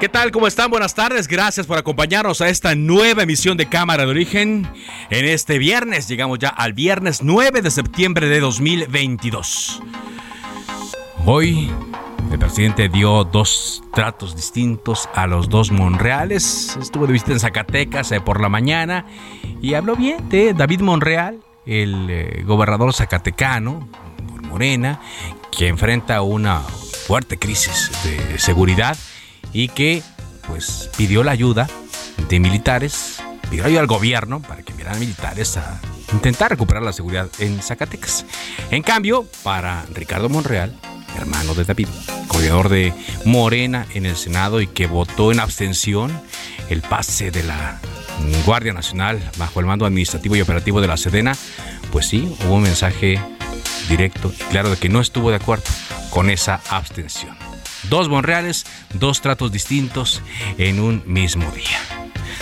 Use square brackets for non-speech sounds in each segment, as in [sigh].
¿Qué tal? ¿Cómo están? Buenas tardes. Gracias por acompañarnos a esta nueva emisión de Cámara de Origen. En este viernes, llegamos ya al viernes 9 de septiembre de 2022. Hoy el presidente dio dos tratos distintos a los dos Monreales. Estuvo de visita en Zacatecas eh, por la mañana y habló bien de David Monreal, el eh, gobernador zacatecano, por Morena, que enfrenta una fuerte crisis de seguridad y que pues pidió la ayuda de militares, pidió ayuda al gobierno para que enviaran militares a intentar recuperar la seguridad en Zacatecas. En cambio, para Ricardo Monreal, hermano de David, coordinador de Morena en el Senado y que votó en abstención el pase de la Guardia Nacional bajo el mando administrativo y operativo de la Sedena, pues sí, hubo un mensaje directo y claro de que no estuvo de acuerdo con esa abstención. Dos Monreales, dos tratos distintos en un mismo día.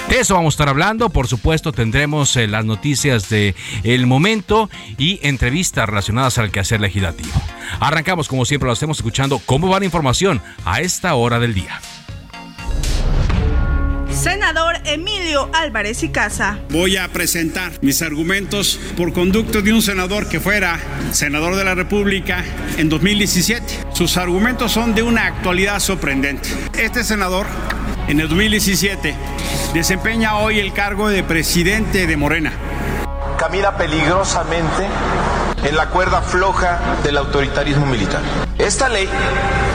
De eso vamos a estar hablando. Por supuesto, tendremos eh, las noticias de el momento y entrevistas relacionadas al quehacer legislativo. Arrancamos, como siempre lo hacemos, escuchando cómo va la información a esta hora del día. Senador Emilio Álvarez y Casa. Voy a presentar mis argumentos por conducto de un senador que fuera senador de la República en 2017. Sus argumentos son de una actualidad sorprendente. Este senador en el 2017 desempeña hoy el cargo de presidente de Morena. Camina peligrosamente en la cuerda floja del autoritarismo militar. Esta ley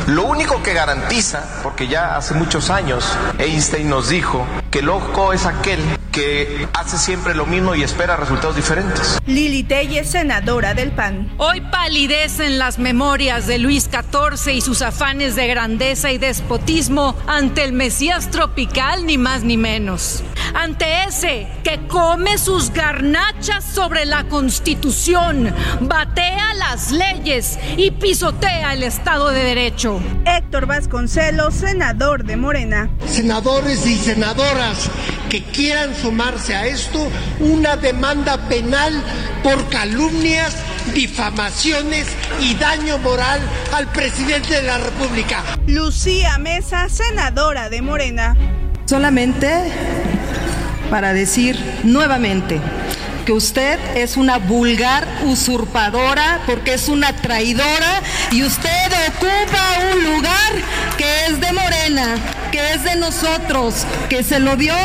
lo único que garantiza, porque ya hace muchos años Einstein nos dijo que loco es aquel que hace siempre lo mismo y espera resultados diferentes. Lili Telles, senadora del PAN. Hoy palidecen las memorias de Luis XIV y sus afanes de grandeza y despotismo ante el Mesías tropical, ni más ni menos. Ante ese que come sus garnachas sobre la Constitución, batea las leyes y pisotea el Estado de Derecho. Héctor Vasconcelos, senador de Morena. Senadores y senadoras que quieran sumarse a esto, una demanda penal por calumnias, difamaciones y daño moral al presidente de la República. Lucía Mesa, senadora de Morena. Solamente para decir nuevamente que usted es una vulgar usurpadora porque es una traidora y usted ocupa un lugar que es de Morena, que es de nosotros, que se lo dio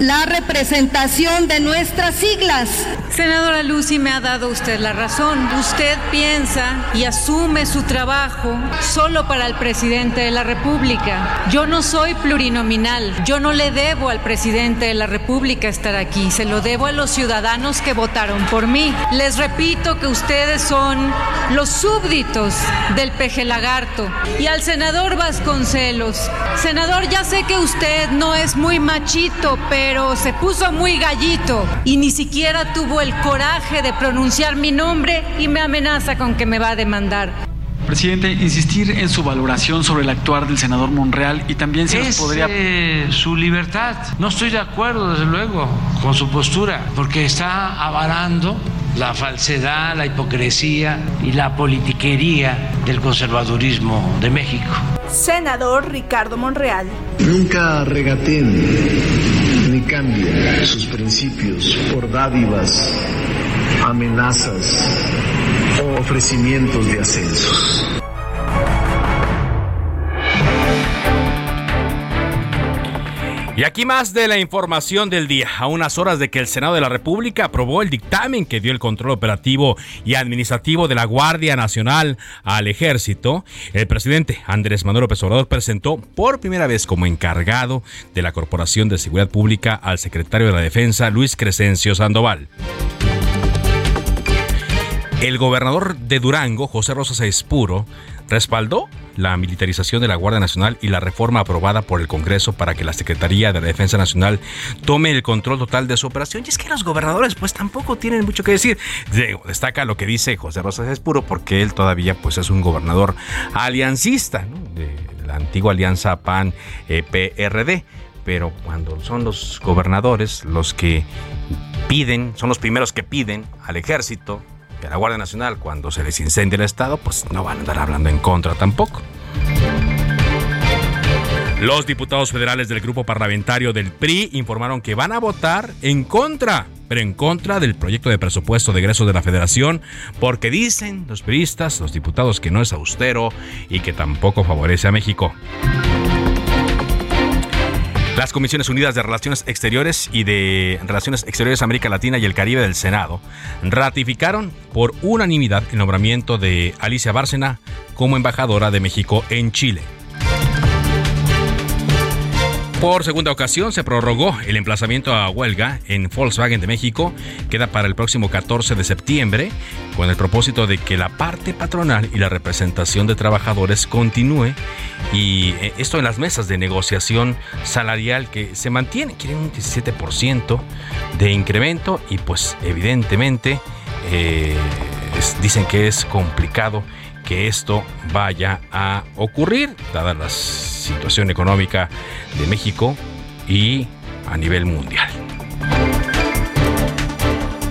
la representación de nuestras siglas. Senadora Lucy, me ha dado usted la razón. Usted piensa y asume su trabajo solo para el presidente de la República. Yo no soy plurinominal. Yo no le debo al presidente de la República estar aquí. Se lo debo a los ciudadanos que votaron por mí. Les repito que ustedes son los súbditos del peje lagarto. Y al senador Vasconcelos. Senador, ya sé que usted no es muy machito, pero se puso muy gallito y ni siquiera tuvo el coraje de pronunciar mi nombre y me amenaza con que me va a demandar. Presidente, insistir en su valoración sobre el actuar del senador Monreal y también si nos es podría... eh, su libertad. No estoy de acuerdo, desde luego, con su postura, porque está avalando la falsedad, la hipocresía y la politiquería del conservadurismo de México. Senador Ricardo Monreal. Nunca regateen ni cambien sus principios por dádivas, amenazas o ofrecimientos de ascensos. Y aquí más de la información del día. A unas horas de que el Senado de la República aprobó el dictamen que dio el control operativo y administrativo de la Guardia Nacional al Ejército, el presidente Andrés Manuel López Obrador presentó por primera vez como encargado de la Corporación de Seguridad Pública al secretario de la Defensa, Luis Crescencio Sandoval. El gobernador de Durango, José Espuro, respaldó la militarización de la Guardia Nacional y la reforma aprobada por el Congreso para que la Secretaría de la Defensa Nacional tome el control total de su operación. Y es que los gobernadores pues tampoco tienen mucho que decir. Destaca lo que dice José Rosas Espuro porque él todavía pues es un gobernador aliancista de la antigua alianza PAN-PRD. Pero cuando son los gobernadores los que piden, son los primeros que piden al ejército, que la Guardia Nacional, cuando se les incendia el Estado, pues no van a andar hablando en contra tampoco. Los diputados federales del grupo parlamentario del PRI informaron que van a votar en contra, pero en contra del proyecto de presupuesto de egreso de la federación, porque dicen los priistas, los diputados, que no es austero y que tampoco favorece a México. Las Comisiones Unidas de Relaciones Exteriores y de Relaciones Exteriores América Latina y el Caribe del Senado ratificaron por unanimidad el nombramiento de Alicia Bárcena como embajadora de México en Chile. Por segunda ocasión se prorrogó el emplazamiento a huelga en Volkswagen de México. Queda para el próximo 14 de septiembre con el propósito de que la parte patronal y la representación de trabajadores continúe y eh, esto en las mesas de negociación salarial que se mantiene, quieren un 17% de incremento y pues evidentemente eh, dicen que es complicado que esto vaya a ocurrir, dada la situación económica de México y a nivel mundial.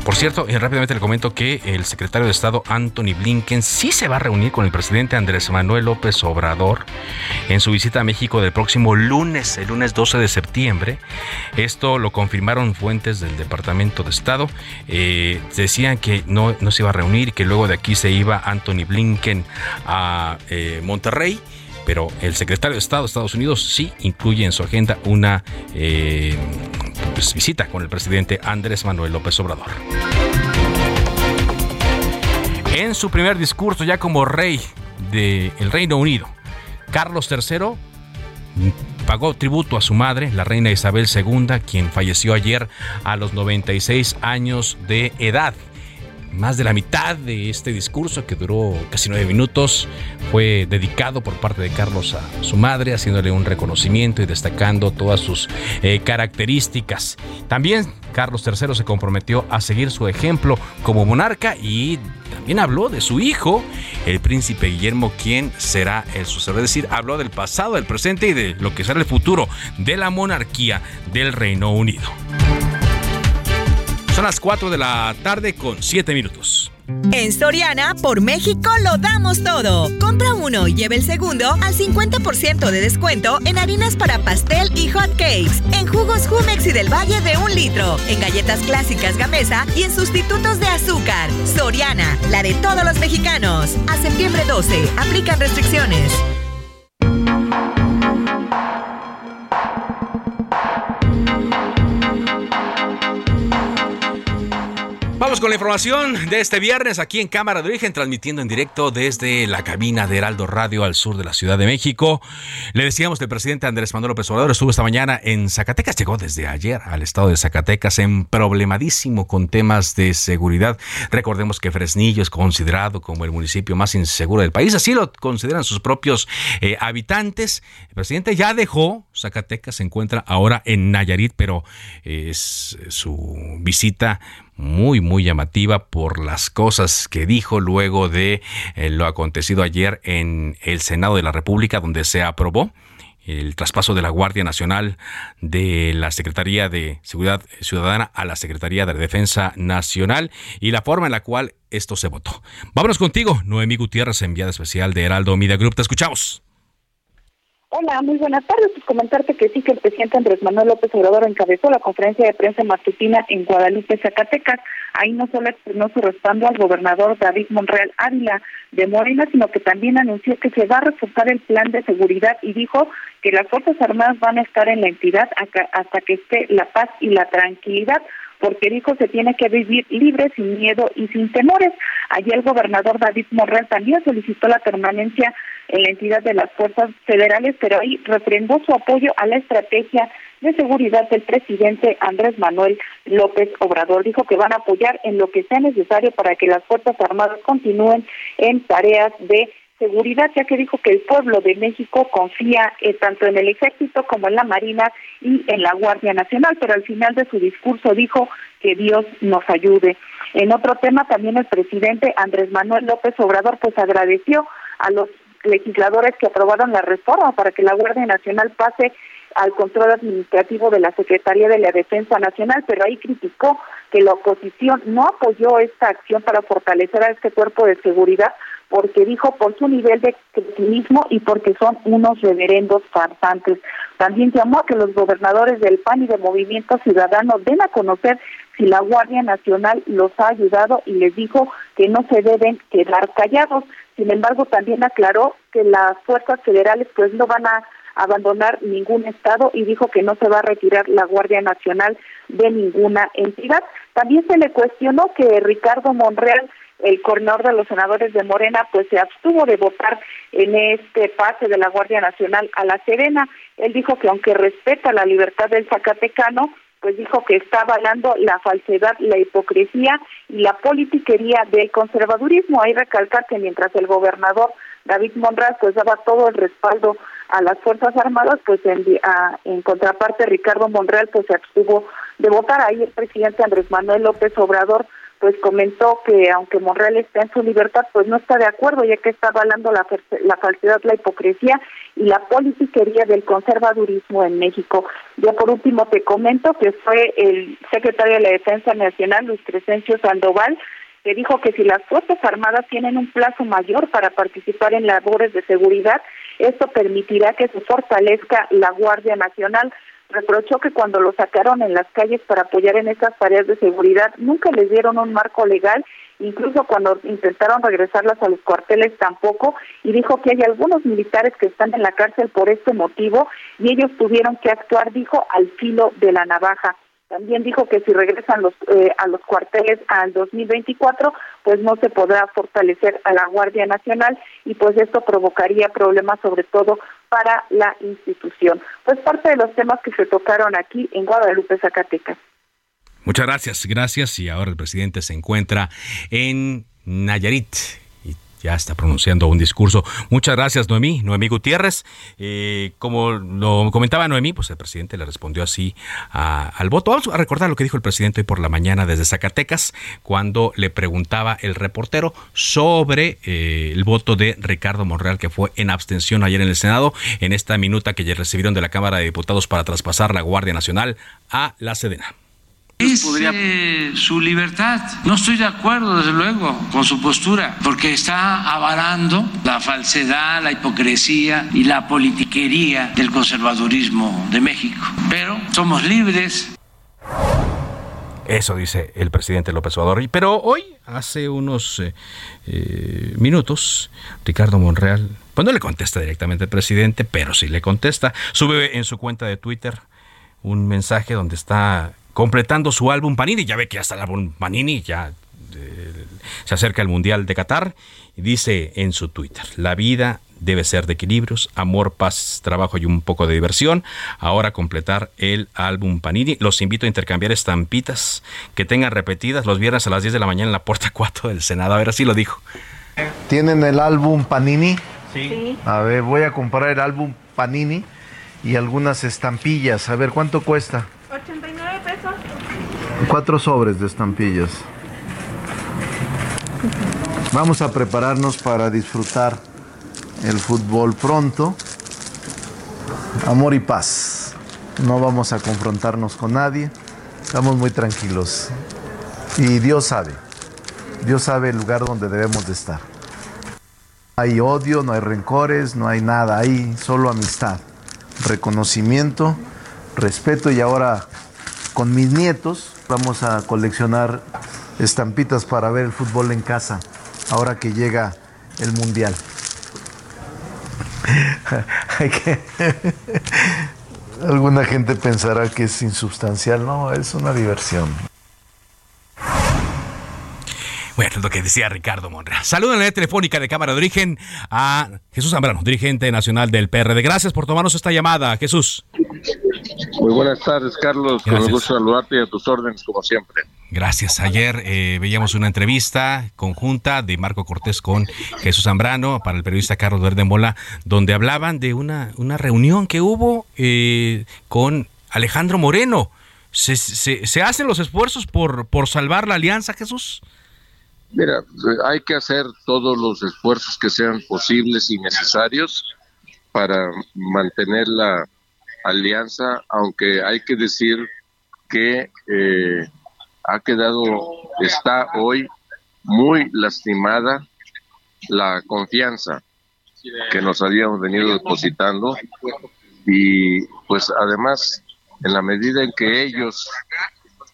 Por cierto, y rápidamente le comento que el secretario de Estado Anthony Blinken sí se va a reunir con el presidente Andrés Manuel López Obrador en su visita a México del próximo lunes, el lunes 12 de septiembre. Esto lo confirmaron fuentes del Departamento de Estado. Eh, decían que no, no se iba a reunir, que luego de aquí se iba Anthony Blinken a eh, Monterrey pero el secretario de Estado de Estados Unidos sí incluye en su agenda una eh, pues, visita con el presidente Andrés Manuel López Obrador. En su primer discurso ya como rey del Reino Unido, Carlos III pagó tributo a su madre, la reina Isabel II, quien falleció ayer a los 96 años de edad más de la mitad de este discurso, que duró casi nueve minutos, fue dedicado por parte de Carlos a su madre, haciéndole un reconocimiento y destacando todas sus eh, características. También Carlos III se comprometió a seguir su ejemplo como monarca y también habló de su hijo, el príncipe Guillermo, quien será el sucesor. Es decir, habló del pasado, del presente y de lo que será el futuro de la monarquía del Reino Unido. Son las 4 de la tarde con 7 minutos. En Soriana, por México lo damos todo. Compra uno y lleve el segundo al 50% de descuento en harinas para pastel y hot cakes, en jugos Jumex y del Valle de un litro, en galletas clásicas Gamesa y en sustitutos de azúcar. Soriana, la de todos los mexicanos. A septiembre 12, aplican restricciones. Vamos con la información de este viernes aquí en Cámara de Origen, transmitiendo en directo desde la cabina de Heraldo Radio al sur de la Ciudad de México. Le decíamos que el presidente Andrés Manuel López Obrador estuvo esta mañana en Zacatecas, llegó desde ayer al estado de Zacatecas en problemadísimo con temas de seguridad. Recordemos que Fresnillo es considerado como el municipio más inseguro del país, así lo consideran sus propios eh, habitantes. El presidente ya dejó Zacatecas, se encuentra ahora en Nayarit, pero es su visita muy, muy llamativa por las cosas que dijo luego de eh, lo acontecido ayer en el Senado de la República, donde se aprobó el traspaso de la Guardia Nacional de la Secretaría de Seguridad Ciudadana a la Secretaría de Defensa Nacional y la forma en la cual esto se votó. Vámonos contigo, Noemí Gutiérrez, enviada especial de Heraldo Media Group. Te escuchamos. Hola, muy buenas tardes. Pues comentarte que sí que el presidente Andrés Manuel López Obrador encabezó la conferencia de prensa matutina en Guadalupe, Zacatecas. Ahí no solo expresó su respaldo al gobernador David Monreal Ávila de Morena, sino que también anunció que se va a reforzar el plan de seguridad y dijo que las Fuerzas Armadas van a estar en la entidad hasta que esté la paz y la tranquilidad porque dijo se tiene que vivir libre, sin miedo y sin temores. Allí el gobernador David Morrell también solicitó la permanencia en la entidad de las fuerzas federales, pero ahí refrendó su apoyo a la estrategia de seguridad del presidente Andrés Manuel López Obrador. Dijo que van a apoyar en lo que sea necesario para que las Fuerzas Armadas continúen en tareas de seguridad, ya que dijo que el pueblo de México confía eh, tanto en el ejército como en la Marina y en la Guardia Nacional, pero al final de su discurso dijo que Dios nos ayude. En otro tema, también el presidente Andrés Manuel López Obrador pues agradeció a los legisladores que aprobaron la reforma para que la Guardia Nacional pase al control administrativo de la Secretaría de la Defensa Nacional, pero ahí criticó que la oposición no apoyó esta acción para fortalecer a este cuerpo de seguridad porque dijo por su nivel de cretinismo y porque son unos reverendos farsantes. También llamó a que los gobernadores del PAN y del Movimiento Ciudadano den a conocer si la Guardia Nacional los ha ayudado y les dijo que no se deben quedar callados. Sin embargo, también aclaró que las fuerzas federales pues no van a abandonar ningún estado y dijo que no se va a retirar la Guardia Nacional de ninguna entidad. También se le cuestionó que Ricardo Monreal el coordinador de los senadores de Morena pues se abstuvo de votar en este pase de la Guardia Nacional a la Serena. Él dijo que aunque respeta la libertad del Zacatecano, pues dijo que está avalando la falsedad, la hipocresía y la politiquería del conservadurismo. Hay recalcar que mientras el gobernador David Monraz pues daba todo el respaldo a las Fuerzas Armadas, pues en, en contraparte Ricardo Monreal pues se abstuvo de votar. Ahí el presidente Andrés Manuel López Obrador pues comentó que aunque Monreal está en su libertad, pues no está de acuerdo, ya que está avalando la, la falsedad, la hipocresía y la politiquería del conservadurismo en México. Ya por último te comento que fue el secretario de la Defensa Nacional, Luis Crescencio Sandoval, que dijo que si las Fuerzas Armadas tienen un plazo mayor para participar en labores de seguridad, esto permitirá que se fortalezca la Guardia Nacional reprochó que cuando lo sacaron en las calles para apoyar en estas tareas de seguridad nunca les dieron un marco legal, incluso cuando intentaron regresarlas a los cuarteles tampoco, y dijo que hay algunos militares que están en la cárcel por este motivo y ellos tuvieron que actuar, dijo, al filo de la navaja. También dijo que si regresan los, eh, a los cuarteles al 2024, pues no se podrá fortalecer a la Guardia Nacional y pues esto provocaría problemas sobre todo para la institución. Pues parte de los temas que se tocaron aquí en Guadalupe, Zacatecas. Muchas gracias, gracias. Y ahora el presidente se encuentra en Nayarit ya está pronunciando un discurso. Muchas gracias, Noemí, Noemí Gutiérrez. Eh, como lo comentaba Noemí, pues el presidente le respondió así al voto. Vamos a recordar lo que dijo el presidente hoy por la mañana desde Zacatecas, cuando le preguntaba el reportero sobre eh, el voto de Ricardo Monreal, que fue en abstención ayer en el Senado, en esta minuta que ya recibieron de la Cámara de Diputados para traspasar la Guardia Nacional a la Sedena. Es eh, su libertad. No estoy de acuerdo, desde luego, con su postura, porque está avalando la falsedad, la hipocresía y la politiquería del conservadurismo de México. Pero somos libres. Eso dice el presidente López Obrador. Pero hoy, hace unos eh, eh, minutos, Ricardo Monreal, pues no le contesta directamente al presidente, pero sí le contesta. Sube en su cuenta de Twitter un mensaje donde está completando su álbum Panini. Ya ve que hasta el álbum Panini ya eh, se acerca el Mundial de Qatar y dice en su Twitter, la vida debe ser de equilibrios, amor, paz, trabajo y un poco de diversión. Ahora completar el álbum Panini. Los invito a intercambiar estampitas que tengan repetidas los viernes a las 10 de la mañana en la puerta 4 del Senado. A ver, así lo dijo. ¿Tienen el álbum Panini? Sí. A ver, voy a comprar el álbum Panini y algunas estampillas. A ver, ¿cuánto cuesta? 89 pesos. Cuatro sobres de estampillas. Vamos a prepararnos para disfrutar el fútbol pronto. Amor y paz. No vamos a confrontarnos con nadie. Estamos muy tranquilos. Y Dios sabe. Dios sabe el lugar donde debemos de estar. hay odio, no hay rencores, no hay nada, hay solo amistad, reconocimiento, respeto y ahora con mis nietos vamos a coleccionar estampitas para ver el fútbol en casa, ahora que llega el mundial. [laughs] [laughs] Alguna gente pensará que es insubstancial, no, es una diversión. Bueno, lo que decía Ricardo Monra. Saludo en la telefónica de Cámara de Origen a Jesús Zambrano, dirigente nacional del PRD. Gracias por tomarnos esta llamada, Jesús. Muy buenas tardes, Carlos. Con el gusto saludarte y a tus órdenes, como siempre. Gracias. Ayer eh, veíamos una entrevista conjunta de Marco Cortés con Jesús Zambrano para el periodista Carlos Verde Mola, donde hablaban de una, una reunión que hubo eh, con Alejandro Moreno. ¿Se, se, hacen los esfuerzos por, por salvar la alianza, Jesús? Mira, hay que hacer todos los esfuerzos que sean posibles y necesarios para mantener la alianza, aunque hay que decir que eh, ha quedado, está hoy muy lastimada la confianza que nos habíamos venido depositando y pues además en la medida en que ellos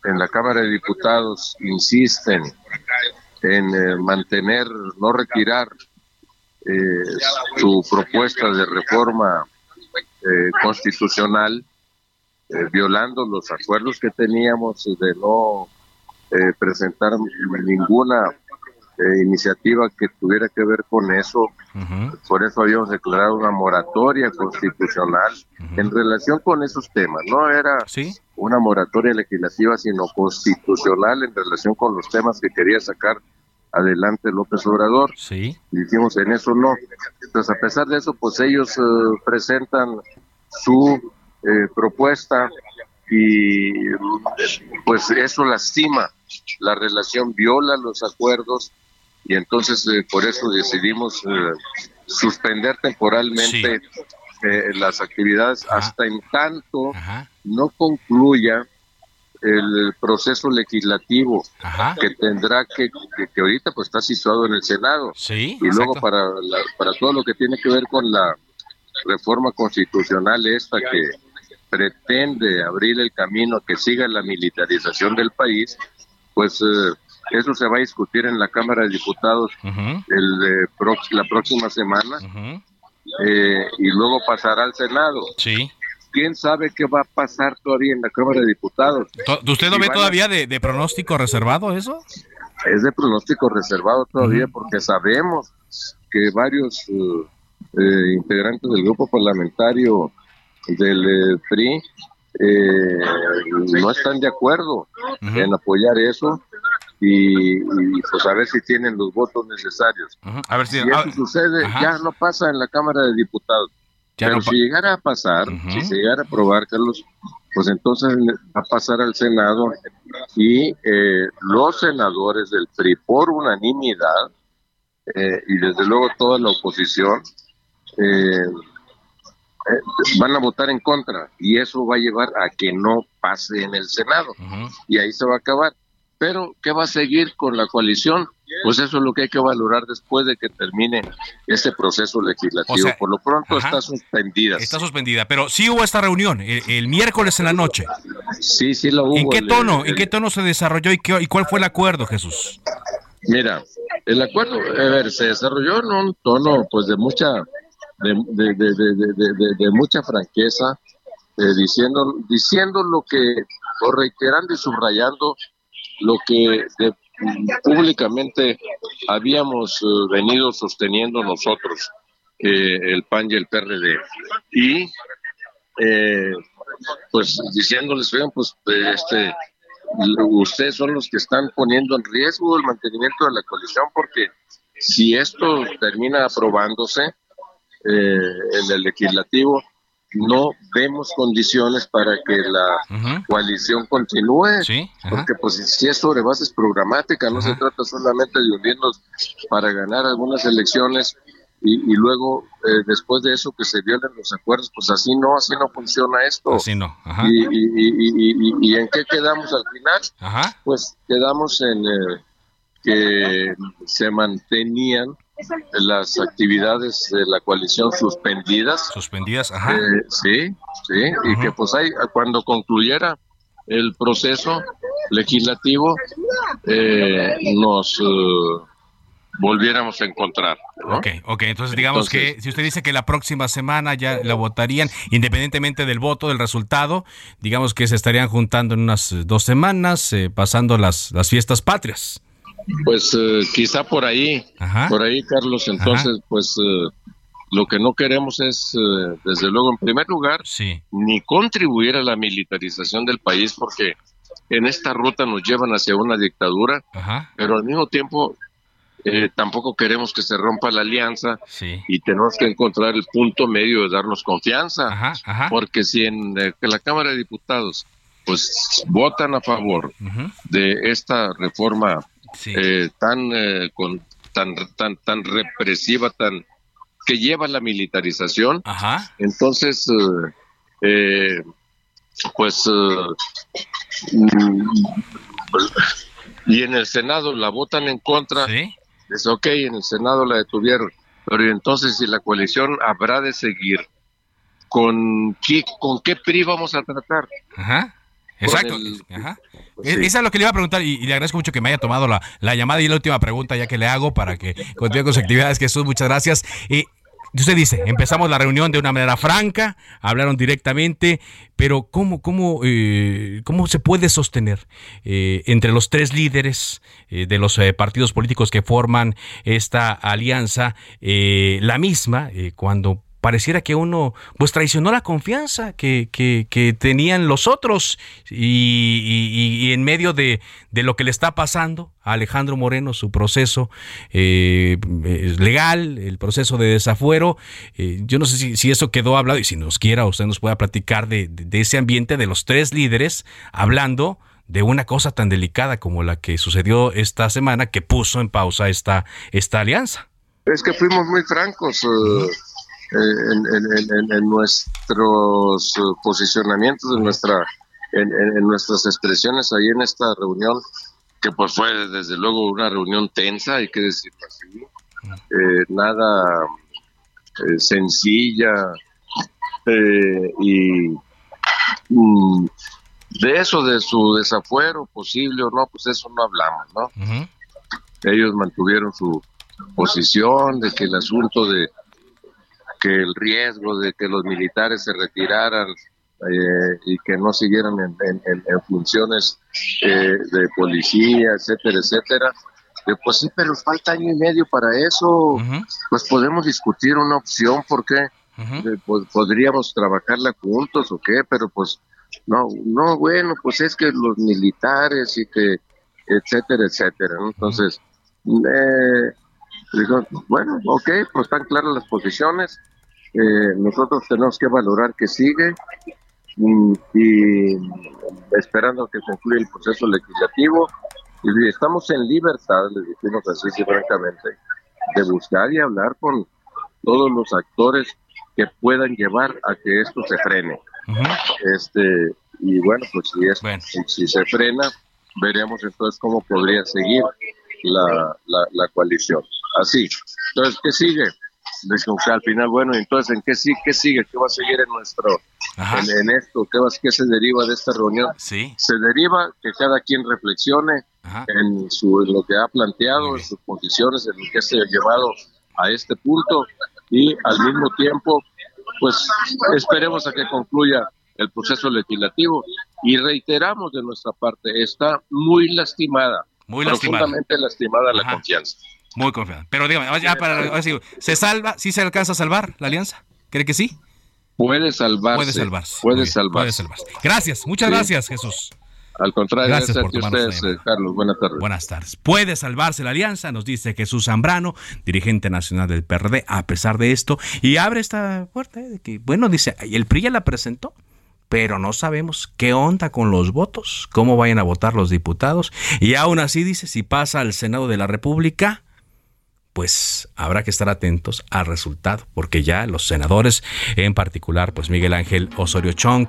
en la Cámara de Diputados insisten en eh, mantener, no retirar eh, su propuesta de reforma eh, constitucional, violando los acuerdos que teníamos de no presentar ninguna iniciativa que tuviera que ver con eso. Por eso habíamos declarado una moratoria constitucional en relación con esos temas. No era una moratoria legislativa, sino constitucional en relación con los temas que quería sacar adelante López Obrador. Sí. dijimos, en eso no. Entonces, a pesar de eso, pues ellos eh, presentan su eh, propuesta y pues eso lastima la relación, viola los acuerdos y entonces eh, por eso decidimos suspender temporalmente las actividades hasta en tanto no concluya el proceso legislativo que tendrá que, que, ahorita pues está situado en el Senado. Sí, y luego para para todo lo que tiene que ver con la reforma constitucional esta que pretende abrir el camino a que siga la militarización del país pues eh, eso se va a discutir en la Cámara de Diputados el la próxima semana. Eh, y luego pasará al Senado. Sí quién sabe qué va a pasar todavía en la Cámara de Diputados. ¿Usted lo ve todavía de, pronóstico reservado eso? Es de pronóstico reservado todavía porque sabemos que varios uh, eh, integrantes del grupo parlamentario del eh, PRI eh, no están de acuerdo en apoyar eso y, pues a ver si tienen los votos necesarios. A ver si, eso sucede, ya no pasa en la Cámara de Diputados. Pero si llegara a pasar, si se llegara a aprobar, Carlos, pues entonces va a pasar al Senado y eh, los senadores del PRI, por unanimidad, eh, y desde luego toda la oposición, eh, van a votar en contra y eso va a llevar a que no pase en el Senado y ahí se va a acabar. Pero, ¿qué va a seguir con la coalición? Pues eso es lo que hay que valorar después de que termine este proceso legislativo. Por lo pronto está suspendida. Está suspendida, pero sí hubo esta reunión el, miércoles en la noche. Sí, sí la hubo. ¿En qué tono? ¿En qué tono se desarrolló y, qué, y cuál fue el acuerdo, Jesús? Mira, el acuerdo, a ver, se desarrolló en un tono, pues, de mucha, de, de, mucha franqueza, eh, diciendo, diciendo lo que, o reiterando y subrayando lo que públicamente habíamos eh, venido sosteniendo nosotros, eh, el PAN y el PRD. Y eh, pues diciéndoles, vean, pues este, ustedes son los que están poniendo en riesgo el mantenimiento de la coalición porque si esto termina aprobándose en el legislativo, no vemos condiciones para que la coalición continúe, porque pues si es sobre bases programáticas, no se trata solamente de unirnos para ganar algunas elecciones y, luego eh, después de eso que se violen los acuerdos, pues así no, así no funciona esto. Así no. Y, y, en qué quedamos al final? Pues quedamos en eh, que se mantenían las actividades de la coalición suspendidas. Suspendidas, ajá. Eh, sí, sí, y que pues hay, cuando concluyera el proceso legislativo, eh, nos eh, volviéramos a encontrar. Ok, ok, entonces digamos que si usted dice que la próxima semana ya la votarían, independientemente del voto, del resultado, digamos que se estarían juntando en unas dos semanas, pasando las, las fiestas patrias. Pues eh, quizá por ahí, por ahí, Carlos. Entonces, pues eh, lo que no queremos es, eh, desde luego, en primer lugar, ni contribuir a la militarización del país, porque en esta ruta nos llevan hacia una dictadura, pero al mismo tiempo tampoco queremos que se rompa la alianza y tenemos que encontrar el punto medio de darnos confianza, porque si en la Cámara de Diputados pues votan a favor de esta reforma eh, tan, eh, con, tan, tan, tan represiva, tan que lleva la militarización. Entonces, eh, pues, mm, y en el Senado la votan en contra. Es ok, en el Senado la detuvieron. Pero entonces, si la coalición habrá de seguir, ¿con qué, con qué PRI vamos a tratar? Ajá. Exacto. E-, esa es lo que le iba a preguntar y, le agradezco mucho que me haya tomado la, llamada y la última pregunta ya que le hago para que continúe con sus actividades. Jesús, muchas gracias. Y usted dice, empezamos la reunión de una manera franca, hablaron directamente, pero ¿cómo, cómo, eh, cómo se puede sostener eh, entre los tres líderes eh, de los partidos políticos que forman esta alianza la misma cuando pareciera que uno pues traicionó la confianza que, que, tenían los otros y, en medio de, de, lo que le está pasando a Alejandro Moreno, su proceso eh, legal, el proceso de desafuero, eh, yo no sé si, si, eso quedó hablado y si nos quiera usted nos pueda platicar de, de ese ambiente de los tres líderes hablando de una cosa tan delicada como la que sucedió esta semana que puso en pausa esta, esta alianza. Es que fuimos muy francos. Uh en, nuestros eh, posicionamientos, en, nuestra, en, nuestras expresiones ahí en esta reunión, que pues fue desde luego una reunión tensa, hay que decirlo así, eh, nada eh, sencilla y mm, de eso, de su desafuero posible o no, pues eso no hablamos, ¿no? Ellos mantuvieron su posición de que el asunto de que el riesgo de que los militares se retiraran eh, y que no siguieran en, funciones eh, de policía, etcétera, etcétera. pues sí, pero falta año y medio para eso. Pues podemos discutir una opción, porque eh, podríamos trabajarla juntos o qué, pero pues no, no, bueno, pues es que los militares y que, etcétera, etcétera. Entonces, bueno, ok, pues están claras las posiciones eh, nosotros tenemos que valorar que sigue mm, y, esperando que concluya el proceso legislativo y estamos en libertad, le decimos así francamente, de buscar y hablar con todos los actores que puedan llevar a que esto se frene. Este y bueno, pues si, es, Si, se frena, veremos entonces cómo podría seguir la, la, la coalición. Así. Entonces, ¿qué sigue? Al final, bueno, entonces, ¿en qué, sí, qué sigue? ¿Qué va a seguir en nuestro, en, esto? ¿Qué, va, ¿Qué se deriva de esta reunión? Sí. Se deriva que cada quien reflexione en, su, lo que ha planteado, en sus posiciones, en lo que se ha llevado a este punto y al mismo tiempo, pues esperemos a que concluya el proceso legislativo y reiteramos de nuestra parte, está muy lastimada, muy lastimada. profundamente lastimada la confianza. Muy confiado. Pero dígame, ya para, ¿se salva? ¿Sí se alcanza a salvar la alianza? ¿Cree que sí? Puede salvarse. Puede salvarse. Puede salvarse. Gracias, muchas gracias, Jesús. Al contrario, gracias, por ustedes, eh, Carlos. Buenas tardes. Buenas tardes. Puede salvarse la alianza, nos dice Jesús Zambrano, dirigente nacional del PRD, a pesar de esto, y abre esta puerta de que, bueno, dice, el PRI ya la presentó, pero no sabemos qué onda con los votos, cómo vayan a votar los diputados, y aún así dice, si pasa al Senado de la República, pues habrá que estar atentos al resultado, porque ya los senadores, en particular, pues Miguel Ángel Osorio Chong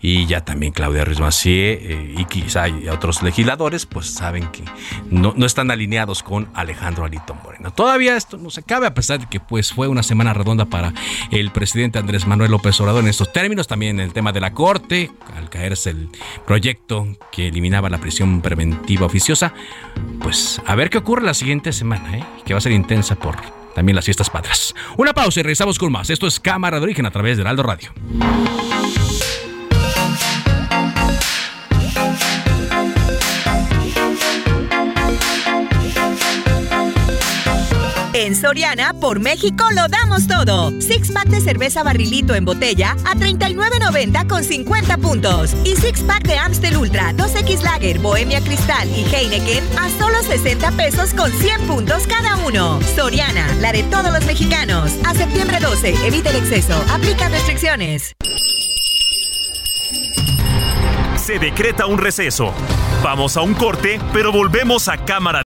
y ya también Claudia Ruiz eh, y quizá otros legisladores, pues saben que no, están alineados con Alejandro Alito Moreno. Todavía esto no se cabe, a pesar de que pues fue una semana redonda para el presidente Andrés Manuel López Obrador en estos términos, también el tema de la Corte, al caerse el proyecto que eliminaba la prisión preventiva oficiosa, pues a ver qué ocurre la siguiente semana, ¿eh? que va a ser intensa por también las fiestas patrias. Una pausa y regresamos con más. Esto es Cámara de Origen a través de Aldo Radio. En Soriana, por México lo damos todo. Six pack de cerveza barrilito en botella a 39.90 con 50 puntos. Y six pack de Amstel Ultra, 2X Lager, Bohemia Cristal y Heineken a solo 60 pesos con 100 puntos cada uno. Soriana, la de todos los mexicanos. A septiembre 12, evita el exceso. Aplica restricciones. Se decreta un receso. Vamos a un corte, pero volvemos a cámara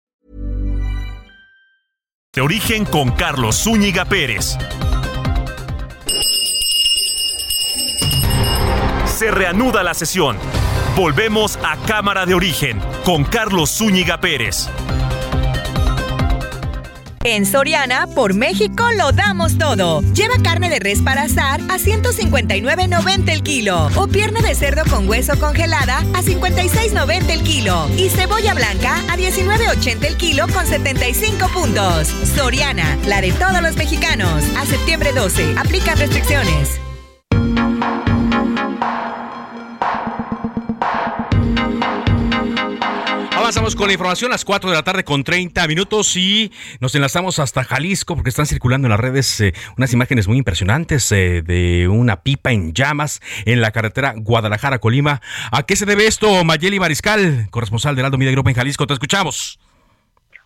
De origen con Carlos Zúñiga Pérez. Se reanuda la sesión. Volvemos a Cámara de Origen con Carlos Zúñiga Pérez. En Soriana, por México lo damos todo. Lleva carne de res para asar a 159.90 el kilo o pierna de cerdo con hueso congelada a 56.90 el kilo y cebolla blanca a 19.80 el kilo con 75 puntos. Soriana, la de todos los mexicanos. A septiembre 12, aplica restricciones. Con la información a las 4 de la tarde con 30 minutos y nos enlazamos hasta Jalisco porque están circulando en las redes eh, unas imágenes muy impresionantes eh, de una pipa en llamas en la carretera Guadalajara-Colima. ¿A qué se debe esto, Mayeli Mariscal, corresponsal del Aldo Media Group en Jalisco? Te escuchamos.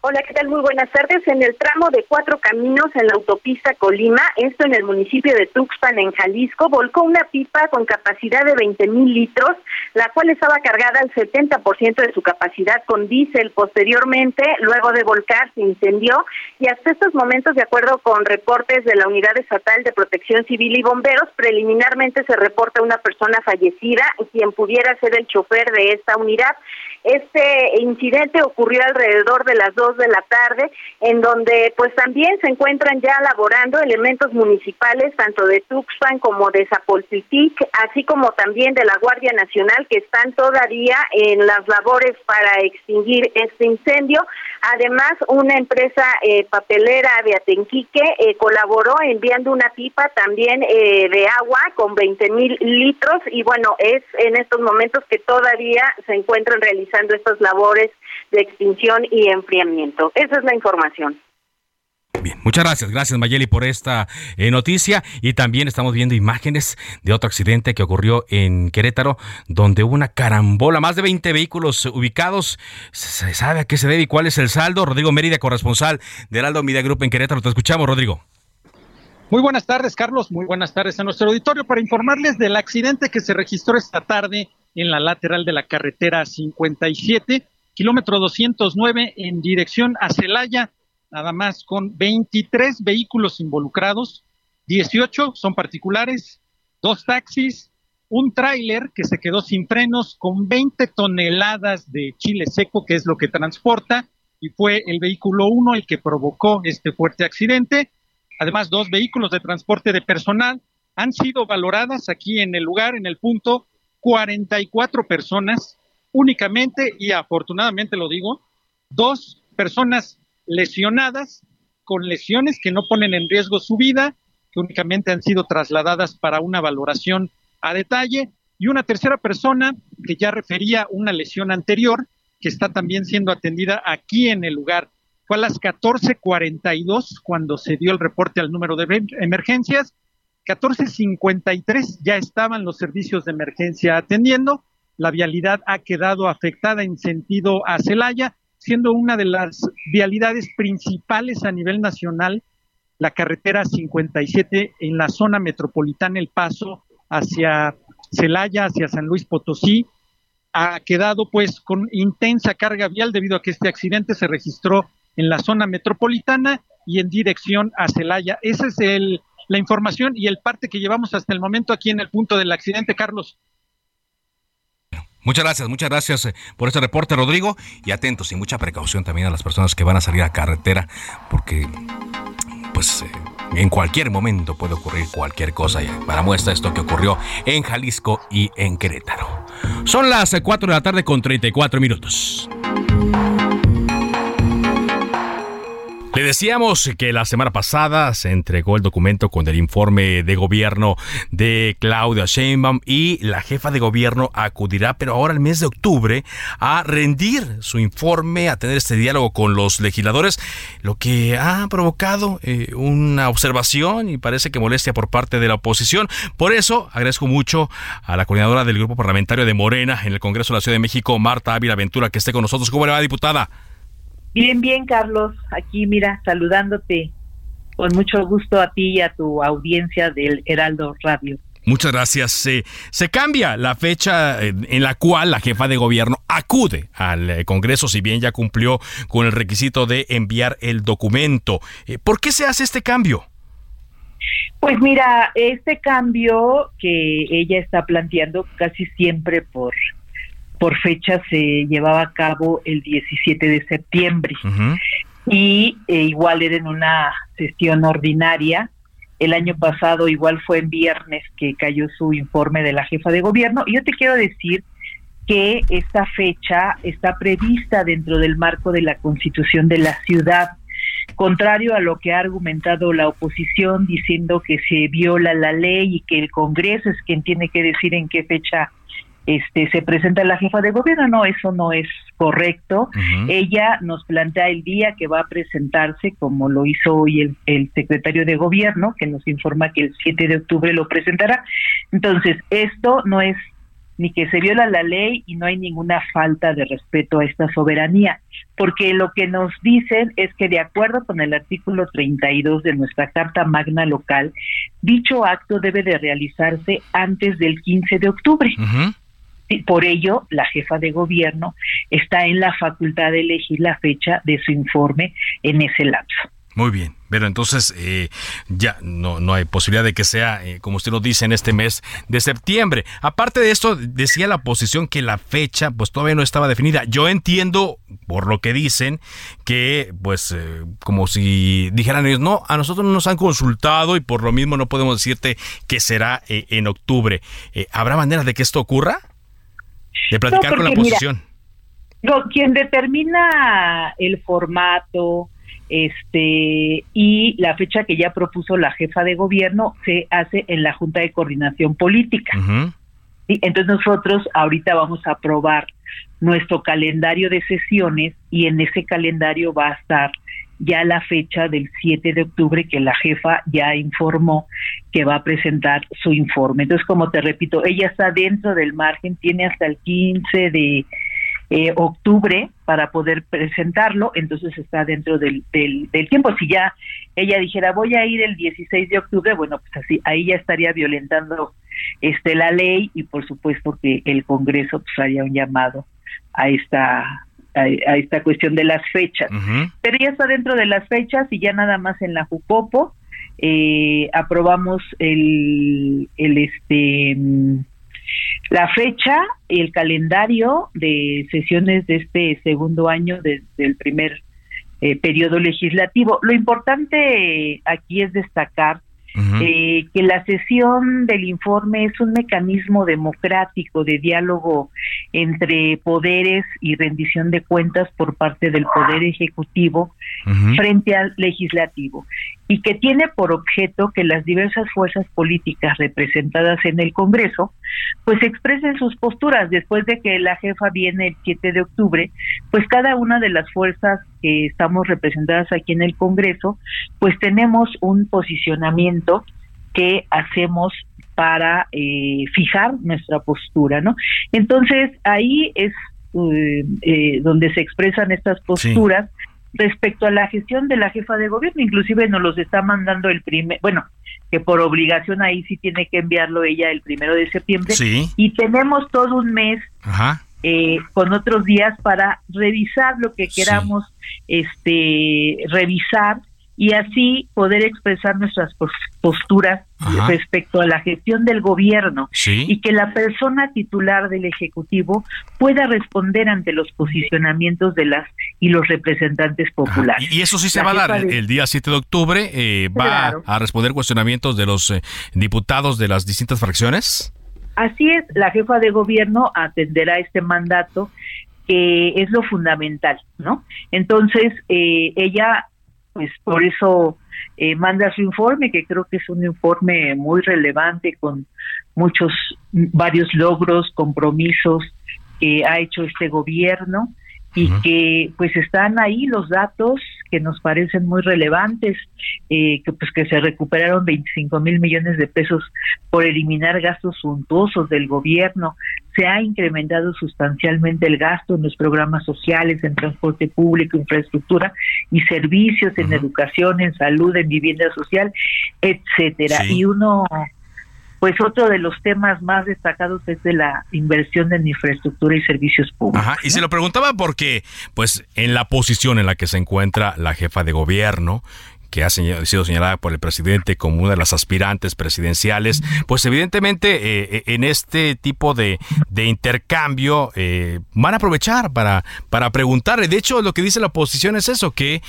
Hola, ¿qué tal? Muy buenas tardes. En el tramo de cuatro caminos en la autopista Colima, esto en el municipio de Tuxpan, en Jalisco, volcó una pipa con capacidad de 20 mil litros, la cual estaba cargada al 70% de su capacidad con diésel. Posteriormente, luego de volcar, se incendió y hasta estos momentos, de acuerdo con reportes de la Unidad Estatal de Protección Civil y Bomberos, preliminarmente se reporta una persona fallecida, quien pudiera ser el chofer de esta unidad. Este incidente ocurrió alrededor de las dos de la tarde, en donde pues también se encuentran ya laborando elementos municipales, tanto de Tuxpan como de Zapolcitic, así como también de la Guardia Nacional, que están todavía en las labores para extinguir este incendio. Además, una empresa eh, papelera de Atenquique eh, colaboró enviando una pipa también eh, de agua con 20 mil litros y bueno, es en estos momentos que todavía se encuentran realizando estas labores de extinción y enfriamiento. Esa es la información. Bien, muchas gracias, gracias Mayeli por esta eh, noticia. Y también estamos viendo imágenes de otro accidente que ocurrió en Querétaro donde una carambola, más de 20 vehículos ubicados, se sabe a qué se debe y cuál es el saldo. Rodrigo Mérida, corresponsal del Aldo Media Group en Querétaro, te escuchamos Rodrigo. Muy buenas tardes Carlos, muy buenas tardes a nuestro auditorio. Para informarles del accidente que se registró esta tarde en la lateral de la carretera 57, kilómetro 209 en dirección a Celaya nada más con 23 vehículos involucrados, 18 son particulares, dos taxis, un tráiler que se quedó sin frenos con 20 toneladas de chile seco, que es lo que transporta, y fue el vehículo 1 el que provocó este fuerte accidente. Además, dos vehículos de transporte de personal han sido valoradas aquí en el lugar, en el punto, 44 personas únicamente, y afortunadamente lo digo, dos personas lesionadas con lesiones que no ponen en riesgo su vida, que únicamente han sido trasladadas para una valoración a detalle, y una tercera persona que ya refería una lesión anterior, que está también siendo atendida aquí en el lugar. Fue a las 14:42 cuando se dio el reporte al número de emergencias. 14:53 ya estaban los servicios de emergencia atendiendo. La vialidad ha quedado afectada en sentido a Celaya, siendo una de las vialidades principales a nivel nacional la carretera 57 en la zona metropolitana El Paso hacia Celaya, hacia San Luis Potosí, ha quedado pues con intensa carga vial debido a que este accidente se registró en la zona metropolitana y en dirección a Celaya. Esa es el, la información y el parte que llevamos hasta el momento aquí en el punto del accidente, Carlos. Muchas gracias, muchas gracias eh, por este reporte, Rodrigo. Y atentos y mucha precaución también a las personas que van a salir a carretera, porque pues eh, en cualquier momento puede ocurrir cualquier cosa. Y para muestra esto que ocurrió en Jalisco y en Querétaro. Son las 4 de la tarde con 34 minutos. Le decíamos que la semana pasada se entregó el documento con el informe de gobierno de Claudia Sheinbaum y la jefa de gobierno acudirá, pero ahora el mes de octubre, a rendir su informe, a tener este diálogo con los legisladores, lo que ha provocado eh, una observación y parece que molestia por parte de la oposición. Por eso agradezco mucho a la coordinadora del grupo parlamentario de Morena en el Congreso de la Ciudad de México, Marta Ávila Ventura, que esté con nosotros. ¿Cómo le va, diputada? Bien, bien, Carlos. Aquí, mira, saludándote con mucho gusto a ti y a tu audiencia del Heraldo Radio. Muchas gracias. se cambia la fecha en la cual la jefa de gobierno acude al eh, Congreso, si bien ya cumplió con el requisito de enviar el documento. Eh, ¿Por qué se hace este cambio? Pues mira, este cambio que ella está planteando casi siempre por por fecha se llevaba a cabo el 17 de septiembre y eh, igual era en una sesión ordinaria. El año pasado igual fue en viernes que cayó su informe de la jefa de gobierno. Y yo te quiero decir que esta fecha está prevista dentro del marco de la constitución de la ciudad, contrario a lo que ha argumentado la oposición diciendo que se viola la ley y que el Congreso es quien tiene que decir en qué fecha este se presenta la jefa de gobierno, no, eso no es correcto. Ella nos plantea el día que va a presentarse, como lo hizo hoy el, el, secretario de gobierno, que nos informa que el 7 de octubre lo presentará. Entonces, esto no es ni que se viola la ley y no hay ninguna falta de respeto a esta soberanía, porque lo que nos dicen es que de acuerdo con el artículo 32 de nuestra Carta Magna Local, dicho acto debe de realizarse antes del 15 de octubre. Por ello, la jefa de gobierno está en la facultad de elegir la fecha de su informe en ese lapso. Muy bien, pero entonces eh, ya no, no hay posibilidad de que sea, eh, como usted lo dice, en este mes de septiembre. Aparte de esto, decía la oposición que la fecha pues todavía no estaba definida. Yo entiendo, por lo que dicen, que pues eh, como si dijeran ellos, no, a nosotros no nos han consultado y por lo mismo no podemos decirte que será en octubre. ¿Habrá manera de que esto ocurra? De platicar con la oposición. quien determina el formato este y la fecha que ya propuso la jefa de gobierno se hace en la Junta de Coordinación Política. Entonces nosotros ahorita vamos a aprobar nuestro calendario de sesiones y en ese calendario va a estar ya la fecha del 7 de octubre que la jefa ya informó que va a presentar su informe. Entonces, como te repito, ella está dentro del margen, tiene hasta el 15 de eh, octubre para poder presentarlo, entonces está dentro del, del, tiempo. Si ya ella dijera voy a ir el 16 de octubre, bueno, pues así, ahí ya estaría violentando este la ley y por supuesto que el Congreso pues haría un llamado a esta a, esta cuestión de las fechas. Pero ya está dentro de las fechas y ya nada más en la Jucopo eh, aprobamos el, el este la fecha y el calendario de sesiones de este segundo año del primer eh, periodo legislativo. Lo importante aquí es destacar eh, que la sesión del informe es un mecanismo democrático de diálogo entre poderes y rendición de cuentas por parte del Poder Ejecutivo frente al Legislativo. Y que tiene por objeto que las diversas fuerzas políticas representadas en el Congreso pues expresen sus posturas. Después de que la jefa viene el 7 de octubre, pues cada una de las fuerzas que estamos representadas aquí en el Congreso, pues tenemos un posicionamiento que hacemos para eh, fijar nuestra postura, ¿no? Entonces ahí es eh, eh, donde se expresan estas posturas respecto a la gestión de la jefa de gobierno, inclusive nos los está mandando el primer, bueno, que por obligación ahí sí tiene que enviarlo ella el primero de septiembre, y tenemos todo un mes Eh, con otros días para revisar lo que queramos este revisar y así poder expresar nuestras posturas respecto a la gestión del gobierno y que la persona titular del ejecutivo pueda responder ante los posicionamientos de las y los representantes populares. Y eso sí se va a dar el día 7 de octubre, eh, va a responder cuestionamientos de los eh, diputados de las distintas fracciones. Así es, la jefa de gobierno atenderá este mandato que es lo fundamental, ¿no? Entonces, eh, ella pues por eso eh, manda su informe, que creo que es un informe muy relevante con muchos, varios logros, compromisos que ha hecho este gobierno y que pues están ahí los datos que nos parecen muy relevantes, eh, que pues que se recuperaron 25 mil millones de pesos por eliminar gastos suntuosos del gobierno, se ha incrementado sustancialmente el gasto en los programas sociales, en transporte público, infraestructura y servicios, en educación, en salud, en vivienda social, etcétera. Y uno pues otro de los temas más destacados es de la inversión en infraestructura y servicios públicos. Ajá, y se lo preguntaba porque, pues, en la posición en la que se encuentra la jefa de gobierno, que ha sido señalada por el presidente como una de las aspirantes presidenciales, pues evidentemente eh, eh, en este tipo de, intercambio eh, van a aprovechar para, para preguntarle. De hecho, lo que dice la oposición es eso, que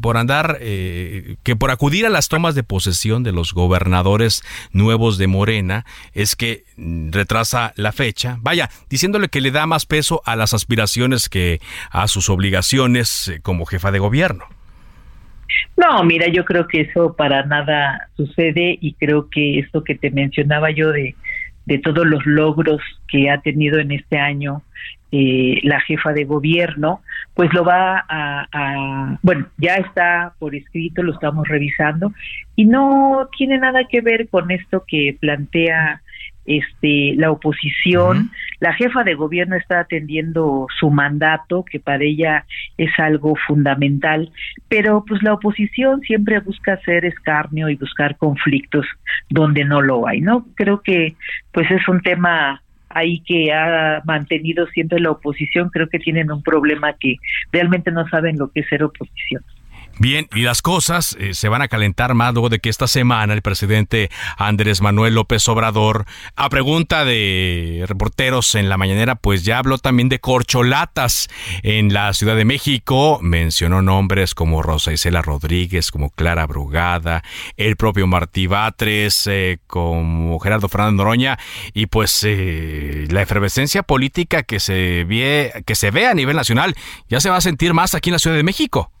por andar, que por acudir a las tomas de posesión de los gobernadores nuevos de Morena, es que mm, retrasa la fecha. Vaya, diciéndole que le da más peso a las aspiraciones que a sus obligaciones como jefa de gobierno. No, mira, yo creo que eso para nada sucede y creo que esto que te mencionaba yo de, de todos los logros que ha tenido en este año eh, la jefa de gobierno, pues lo va a, bueno, ya está por escrito, lo estamos revisando y no tiene nada que ver con esto que plantea este la oposición, la jefa de gobierno está atendiendo su mandato, que para ella es algo fundamental, pero pues la oposición siempre busca hacer escarnio y buscar conflictos donde no lo hay, ¿no? Creo que pues es un tema ahí que ha mantenido siempre la oposición, creo que tienen un problema que realmente no saben lo que es ser oposición. Bien, y las cosas eh, se van a calentar más luego de que esta semana el presidente Andrés Manuel López Obrador, a pregunta de reporteros en la mañanera, pues ya habló también de corcholatas en la Ciudad de México. Mencionó nombres como Rosa Isela Rodríguez, como Clara Brugada, el propio Martí Batres, eh, como Gerardo Fernández Noroña, y pues eh, la efervescencia política que se, ve, que se ve a nivel nacional ya se va a sentir más aquí en la Ciudad de México.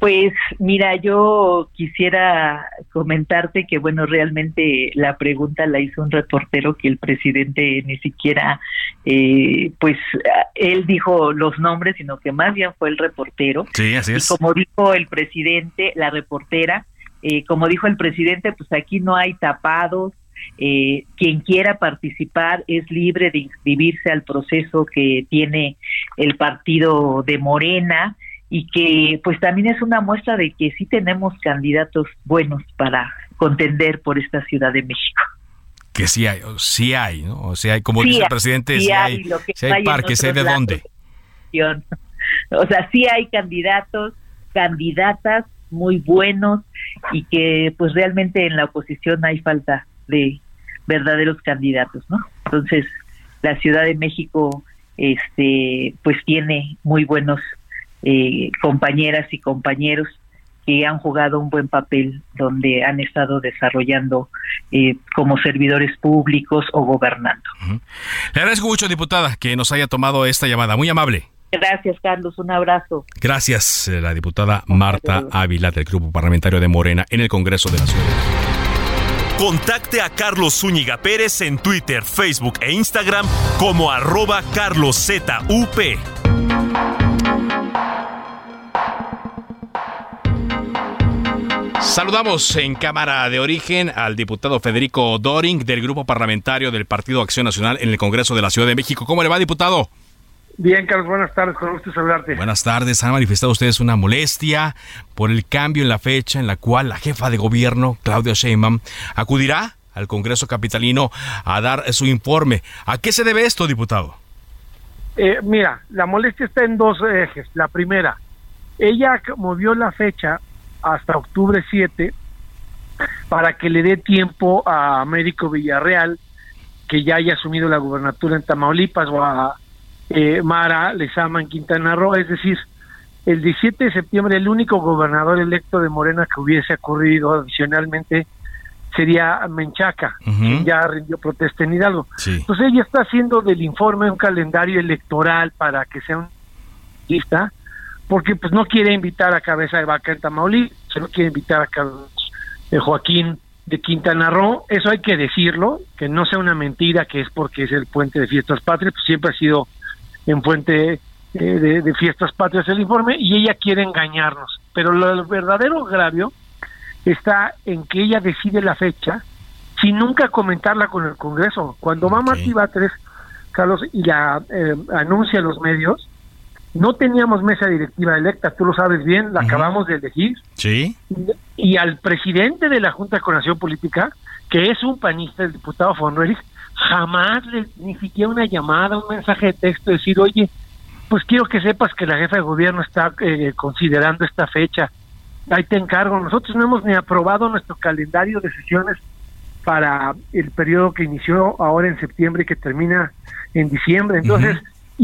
Pues mira, yo quisiera comentarte que bueno, realmente la pregunta la hizo un reportero que el presidente ni siquiera, eh, pues él dijo los nombres, sino que más bien fue el reportero. Sí, así es. Y como dijo el presidente, la reportera, eh, como dijo el presidente, pues aquí no hay tapados, eh, quien quiera participar es libre de inscribirse al proceso que tiene el partido de Morena y que pues también es una muestra de que sí tenemos candidatos buenos para contender por esta Ciudad de México. Que sí hay, sí hay, ¿no? O sea, como dice el presidente, sí, hay, hay, parques, sé de dónde. O sea, sí hay candidatos, candidatas muy buenos y que pues realmente en la oposición hay falta de verdaderos candidatos, ¿no? Entonces, la Ciudad de México este pues tiene muy buenos eh, compañeras y compañeros que han jugado un buen papel donde han estado desarrollando eh, como servidores públicos o gobernando. Le agradezco mucho, diputada, que nos haya tomado esta llamada. Muy amable. Gracias, Carlos. Un abrazo. Gracias, eh, la diputada Marta Ávila del Grupo Parlamentario de Morena en el Congreso de la Ciudad. Contacte a Carlos Zúñiga Pérez en Twitter, Facebook e Instagram como arroba carloszup. Saludamos en Cámara de Origen al diputado Federico Doring del Grupo Parlamentario del Partido Acción Nacional en el Congreso de la Ciudad de México. ¿Cómo le va, diputado? Bien, Carlos, buenas tardes, con gusto saludarte. Buenas tardes. Han manifestado ustedes una molestia por el cambio en la fecha en la cual la jefa de gobierno, Claudia Sheinbaum, acudirá al Congreso Capitalino a dar su informe. ¿A qué se debe esto, diputado? Eh, mira, la molestia está en dos ejes. La primera, ella movió la fecha hasta octubre 7 para que le dé tiempo a Américo Villarreal, que ya haya asumido la gubernatura en Tamaulipas, o a eh, Mara Lezama en Quintana Roo, es decir, el 17 de septiembre el único gobernador electo de Morena que hubiese ocurrido adicionalmente sería Menchaca, quien ya rindió protesta en Hidalgo. Entonces ella está haciendo del informe un calendario electoral para que sea un lista, porque pues no quiere invitar a Cabeza de Vaca en Tamaulipas, no quiere invitar a Carlos eh, Joaquín de Quintana Roo, eso hay que decirlo, que no sea una mentira que es porque es el puente de fiestas patrias, pues siempre ha sido en fuente eh, de, fiestas patrias el informe y ella quiere engañarnos. Pero lo verdadero agravio está en que ella decide la fecha sin nunca comentarla con el Congreso. Cuando va Martí Batres, Carlos, y la eh, anuncia a los medios, no teníamos mesa directiva electa, tú lo sabes bien, la acabamos de elegir. Sí. Y, al presidente de la Junta de Coordinación Política, que es un panista, el diputado Fonrelis, jamás le, ni siquiera una llamada, un mensaje de texto, decir, oye, pues quiero que sepas que la jefa de gobierno está eh, considerando esta fecha. Ahí te encargo. Nosotros no hemos ni aprobado nuestro calendario de sesiones para el periodo que inició ahora en septiembre y que termina en diciembre. Entonces,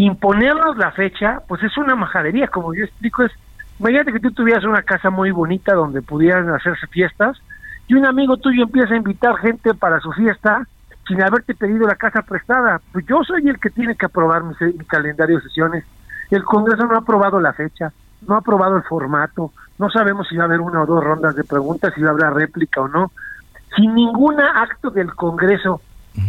imponernos la fecha, pues es una majadería, como yo explico, es, imagínate que tú tuvieras una casa muy bonita donde pudieran hacerse fiestas y un amigo tuyo empieza a invitar gente para su fiesta sin haberte pedido la casa prestada. Pues yo soy el que tiene que aprobar mi, calendario de sesiones. El Congreso no ha aprobado la fecha, no ha aprobado el formato, no sabemos si va a haber una o dos rondas de preguntas, si va a haber réplica o no. Sin ningún acto del Congreso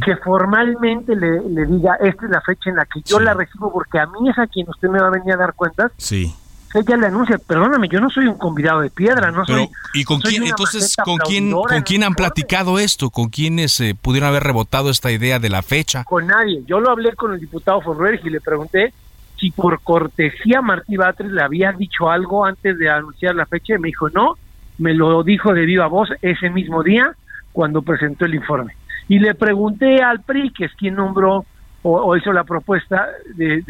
que formalmente le, diga, esta es la fecha en la que yo la recibo, porque a mí es a quien usted me va a venir a dar cuentas. Sí ella le anuncia, perdóname, yo no soy un convidado de piedra, no soy. ¿Y con quién, entonces, con quién, con quién han platicado esto? ¿Con quiénes eh, pudieron haber rebotado esta idea de la fecha? Con nadie. Yo lo hablé con el diputado Forrer y le pregunté si por cortesía Martí Batres le había dicho algo antes de anunciar la fecha y me dijo no, me lo dijo de viva voz ese mismo día cuando presentó el informe. Y le pregunté al PRI, que es quien nombró o, hizo la propuesta del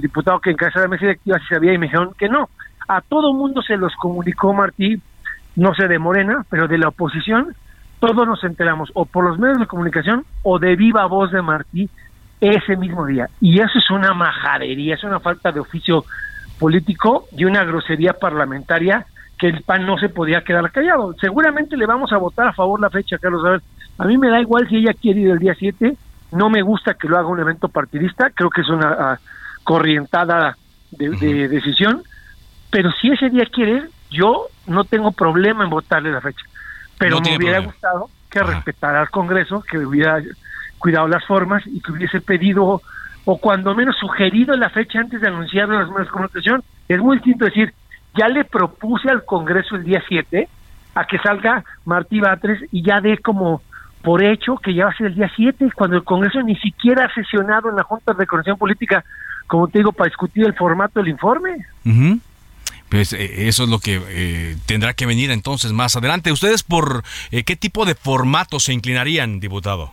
diputado que encabeza la mesa directiva si sabía y me dijeron que no. A todo mundo se los comunicó Martí, no sé de Morena, pero de la oposición, todos nos enteramos o por los medios de comunicación o de viva voz de Martí ese mismo día. Y eso es una majadería, es una falta de oficio político y una grosería parlamentaria que el PAN no se podía quedar callado. Seguramente le vamos a votar a favor la fecha, Carlos. A a mí me da igual si ella quiere ir el día 7 no me gusta que lo haga un evento partidista, creo que es una ah, corrientada de, decisión, pero si ese día quiere, yo no tengo problema en votarle la fecha. Pero me hubiera gustado que respetara al Congreso, que hubiera cuidado las formas y que hubiese pedido o cuando menos sugerido la fecha antes de anunciarlo en las medios de comunicación. Es muy distinto decir, ya le propuse al Congreso el día 7 a que salga Martí Batres y ya dé como por hecho que ya va a ser el día 7, cuando el Congreso ni siquiera ha sesionado en la Junta de Coordinación Política, como te digo, para discutir el formato del informe. Pues eh, eso es lo que eh, tendrá que venir entonces más adelante. ¿Ustedes por eh, qué tipo de formato se inclinarían, diputado?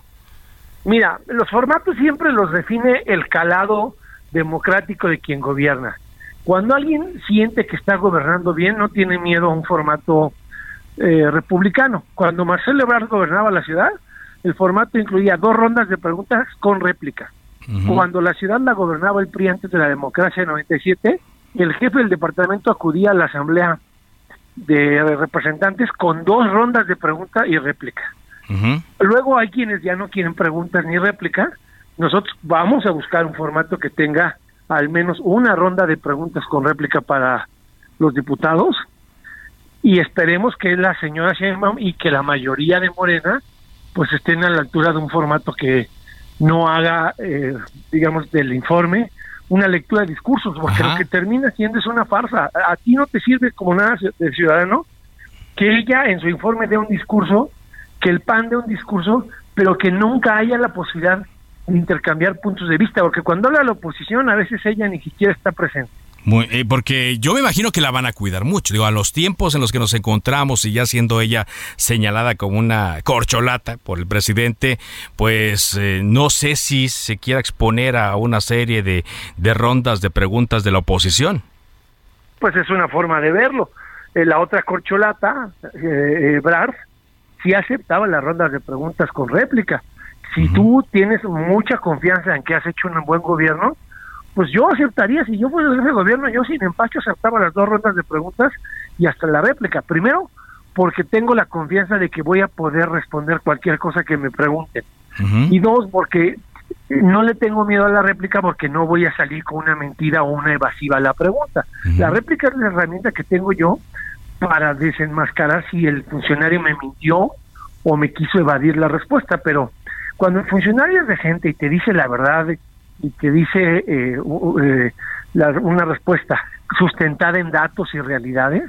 Mira, los formatos siempre los define el calado democrático de quien gobierna. Cuando alguien siente que está gobernando bien, no tiene miedo a un formato eh, republicano. Cuando Marcelo Ebrard gobernaba la ciudad, el formato incluía dos rondas de preguntas con réplica. Cuando la ciudad la gobernaba el PRI antes de la democracia en 97, el jefe del departamento acudía a la asamblea de representantes con dos rondas de pregunta y réplica. Luego hay quienes ya no quieren preguntas ni réplica. Nosotros vamos a buscar un formato que tenga al menos una ronda de preguntas con réplica para los diputados y esperemos que la señora Sheinbaum y que la mayoría de Morena pues estén a la altura de un formato que no haga, eh, digamos, del informe una lectura de discursos, porque lo que termina siendo es una farsa. A, ti no te sirve como nada de ciudadano que ella en su informe dé un discurso, que el PAN dé un discurso, pero que nunca haya la posibilidad de intercambiar puntos de vista, porque cuando habla la oposición a veces ella ni siquiera está presente. Eh, porque yo me imagino que la van a cuidar mucho. Digo, a los tiempos en los que nos encontramos y ya siendo ella señalada como una corcholata por el presidente, pues eh, no sé si se quiera exponer a una serie de, de rondas de preguntas de la oposición. Pues es una forma de verlo. Eh, la otra corcholata, eh, Brars, sí aceptaba las rondas de preguntas con réplica. Si tú tienes mucha confianza en que has hecho un buen gobierno, pues yo aceptaría, si yo fuera ese gobierno, yo sin empacho aceptaba las dos rondas de preguntas y hasta la réplica. Primero, porque tengo la confianza de que voy a poder responder cualquier cosa que me pregunten. Y dos, porque no le tengo miedo a la réplica porque no voy a salir con una mentira o una evasiva a la pregunta. La réplica es la herramienta que tengo yo para desenmascarar si el funcionario me mintió o me quiso evadir la respuesta, pero cuando el funcionario es de gente y te dice la verdad y te dice eh, eh una respuesta sustentada en datos y realidades,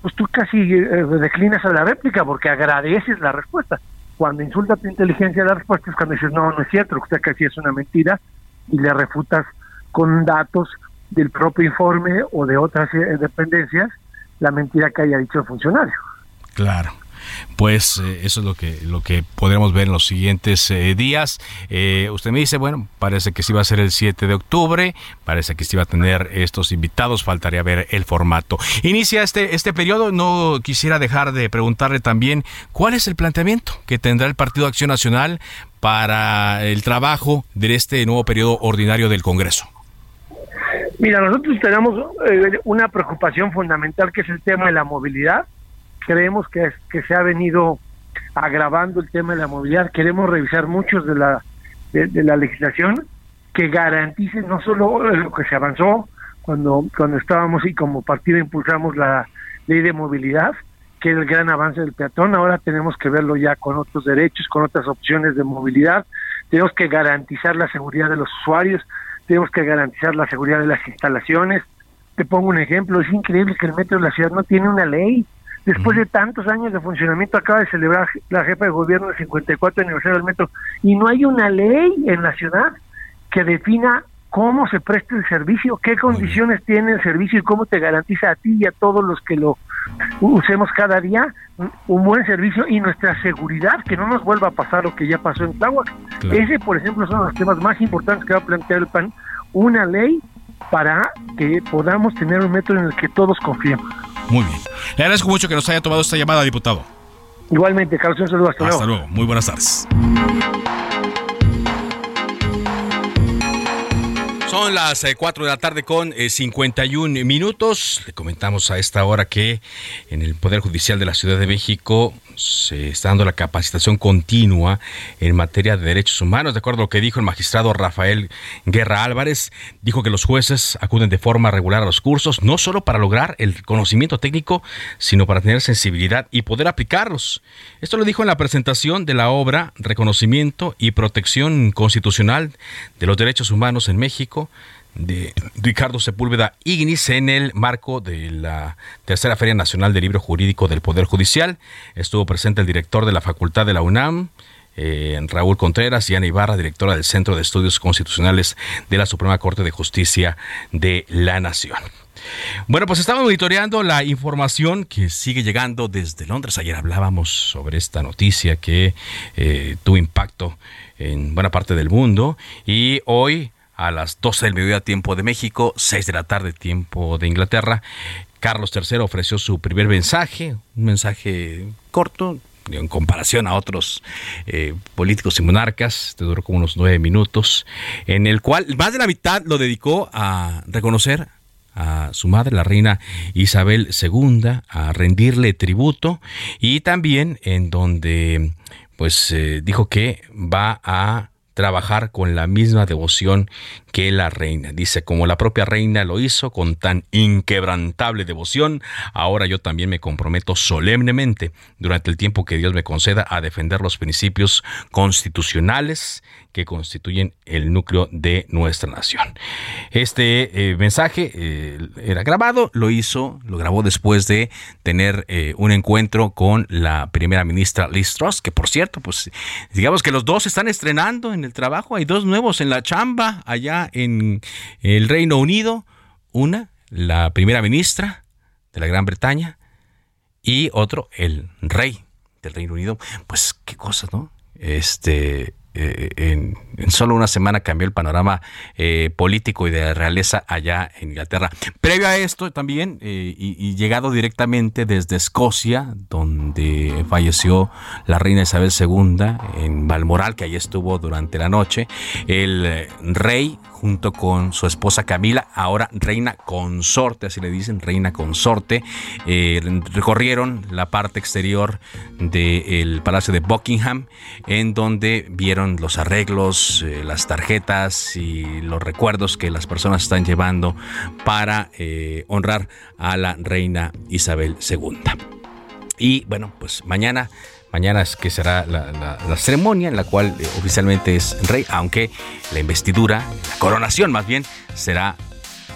pues tú casi eh, declinas a la réplica porque agradeces la respuesta. Cuando insulta tu inteligencia la respuesta es cuando dices, no, no es cierto, usted casi es una mentira y le refutas con datos del propio informe o de otras eh, dependencias la mentira que haya dicho el funcionario. Claro pues eh, eso es lo que lo que podremos ver en los siguientes eh, días. Eh, usted me dice, bueno, parece que sí va a ser el 7 de octubre, parece que sí va a tener estos invitados, faltaría ver el formato. Inicia este este periodo, no quisiera dejar de preguntarle también cuál es el planteamiento que tendrá el Partido Acción Nacional para el trabajo de este nuevo periodo ordinario del Congreso. Mira, nosotros tenemos una preocupación fundamental que es el tema de la movilidad creemos que, que se ha venido agravando el tema de la movilidad. Queremos revisar muchos de la, de, la legislación que garantice no solo lo que se avanzó cuando, cuando estábamos y como partido impulsamos la ley de movilidad, que es el gran avance del peatón, ahora tenemos que verlo ya con otros derechos, con otras opciones de movilidad, tenemos que garantizar la seguridad de los usuarios, tenemos que garantizar la seguridad de las instalaciones. Te pongo un ejemplo, es increíble que el metro de la ciudad no tiene una ley, Después de tantos años de funcionamiento, acaba de celebrar la jefa de gobierno el 54 aniversario del metro y no hay una ley en la ciudad que defina cómo se presta el servicio, qué condiciones tiene el servicio y cómo te garantiza a ti y a todos los que lo usemos cada día un buen servicio y nuestra seguridad, que no nos vuelva a pasar lo que ya pasó en Tláhuac. Ese, por ejemplo, son los temas más importantes que va a plantear el PAN, una ley para que podamos tener un metro en el que todos confiemos. Muy bien. Le agradezco mucho que nos haya tomado esta llamada, diputado. Igualmente, Carlos, un saludo. Hasta, hasta luego. Muy buenas tardes. Son las 4 eh, de la tarde con 51 eh, minutos. Le comentamos a esta hora que en el Poder Judicial de la Ciudad de México se está dando la capacitación continua en materia de derechos humanos. De acuerdo a lo que dijo el magistrado Rafael Guerra Álvarez, dijo que los jueces acuden de forma regular a los cursos, no solo para lograr el conocimiento técnico, sino para tener sensibilidad y poder aplicarlos. Esto lo dijo en la presentación de la obra Reconocimiento y Protección Constitucional de los Derechos Humanos en México, de Ricardo Sepúlveda Ignis en el marco de la Tercera Feria Nacional del Libro Jurídico del Poder Judicial. Estuvo presente el director de la Facultad de la UNAM, eh, Raúl Contreras y Ana Ibarra, directora del Centro de Estudios Constitucionales de la Suprema Corte de Justicia de la Nación. Bueno, pues estamos monitoreando la información que sigue llegando desde Londres. Ayer hablábamos sobre esta noticia que eh, tuvo impacto en buena parte del mundo y hoy a las 12 del mediodía tiempo de México, 6 de la tarde tiempo de Inglaterra. Carlos III ofreció su primer mensaje, un mensaje corto, en comparación a otros eh, políticos y monarcas, este duró como unos nueve minutos, en el cual más de la mitad lo dedicó a reconocer a su madre, la reina Isabel II, a rendirle tributo y también en donde pues eh, dijo que va a trabajar con la misma devoción que la reina. Dice, como la propia reina lo hizo con tan inquebrantable devoción, ahora yo también me comprometo solemnemente durante el tiempo que Dios me conceda a defender los principios constitucionales que constituyen el núcleo de nuestra nación. Este eh, mensaje eh, era grabado, lo hizo, lo grabó después de tener eh, un encuentro con la primera ministra Liz Truss, que por cierto, pues digamos que los dos están estrenando en el trabajo, hay dos nuevos en la chamba allá en el Reino Unido, una, la primera ministra de la Gran Bretaña, y otro, el rey del Reino Unido. Pues qué cosas, ¿no? Este, eh, en, solo una semana cambió el panorama eh, político y de realeza allá en Inglaterra. Previo a esto también, eh, y, llegado directamente desde Escocia, donde falleció la reina Isabel II en Balmoral, que allí estuvo durante la noche, el rey junto con su esposa Camila, ahora reina consorte, así le dicen, reina consorte, recorrieron la parte exterior del Palacio de Buckingham, en donde vieron los arreglos, eh, las tarjetas y los recuerdos que las personas están llevando para eh, honrar a la reina Isabel II. Y bueno, pues mañana Mañana es que será la, ceremonia en la cual eh, oficialmente es rey, aunque la investidura, la coronación más bien, será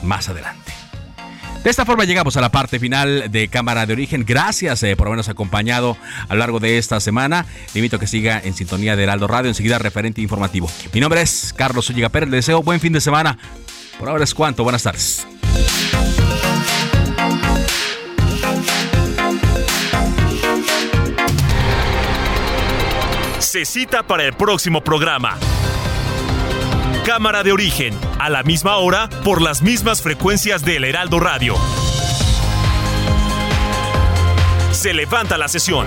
más adelante. De esta forma llegamos a la parte final de Cámara de Origen. Gracias eh, por habernos acompañado a lo largo de esta semana. Le invito a que siga en sintonía de Heraldo Radio, enseguida referente informativo. Mi nombre es Carlos Ulliga Pérez. Le deseo buen fin de semana. Por ahora es cuanto. Buenas tardes. se cita para el próximo programa. Cámara de origen, a la misma hora, por las mismas frecuencias del Heraldo Radio. Se levanta la sesión.